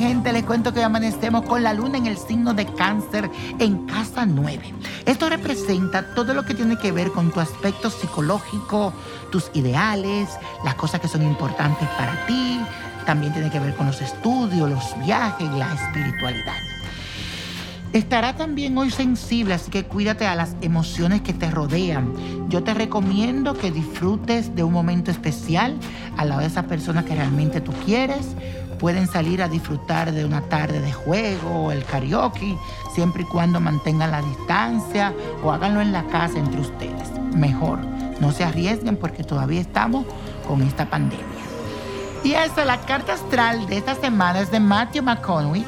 gente, les cuento que amanecemos con la luna en el signo de cáncer en casa 9. Esto representa todo lo que tiene que ver con tu aspecto psicológico, tus ideales, las cosas que son importantes para ti. También tiene que ver con los estudios, los viajes la espiritualidad. Estará también hoy sensible, así que cuídate a las emociones que te rodean. Yo te recomiendo que disfrutes de un momento especial al lado de esa persona que realmente tú quieres. Pueden salir a disfrutar de una tarde de juego el karaoke, siempre y cuando mantengan la distancia o háganlo en la casa entre ustedes. Mejor, no se arriesguen porque todavía estamos con esta pandemia. Y eso, la carta astral de esta semana es de Matthew McConaughey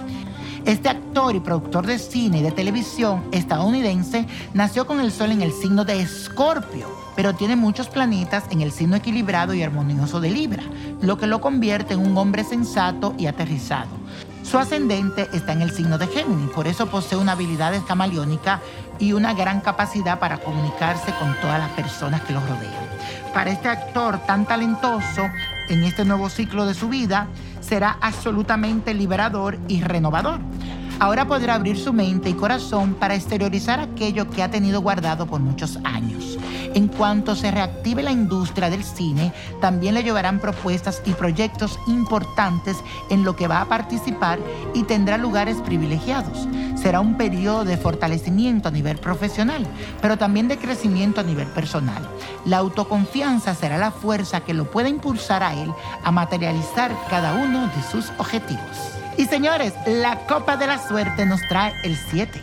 este actor y productor de cine y de televisión estadounidense nació con el sol en el signo de Escorpio, pero tiene muchos planetas en el signo equilibrado y armonioso de Libra, lo que lo convierte en un hombre sensato y aterrizado. Su ascendente está en el signo de Géminis, por eso posee una habilidad camaleónica y una gran capacidad para comunicarse con todas las personas que lo rodean. Para este actor tan talentoso, en este nuevo ciclo de su vida, será absolutamente liberador y renovador. Ahora podrá abrir su mente y corazón para exteriorizar aquello que ha tenido guardado por muchos años. En cuanto se reactive la industria del cine, también le llevarán propuestas y proyectos importantes en lo que va a participar y tendrá lugares privilegiados. Será un periodo de fortalecimiento a nivel profesional, pero también de crecimiento a nivel personal. La autoconfianza será la fuerza que lo pueda impulsar a él a materializar cada uno de sus objetivos. Y señores, la copa de la suerte nos trae el 7,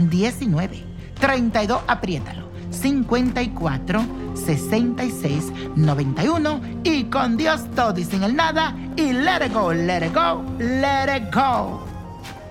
19, 32, apriétalo. 54 66 91 y con Dios todo y sin el nada y let it go, let it go, let it go.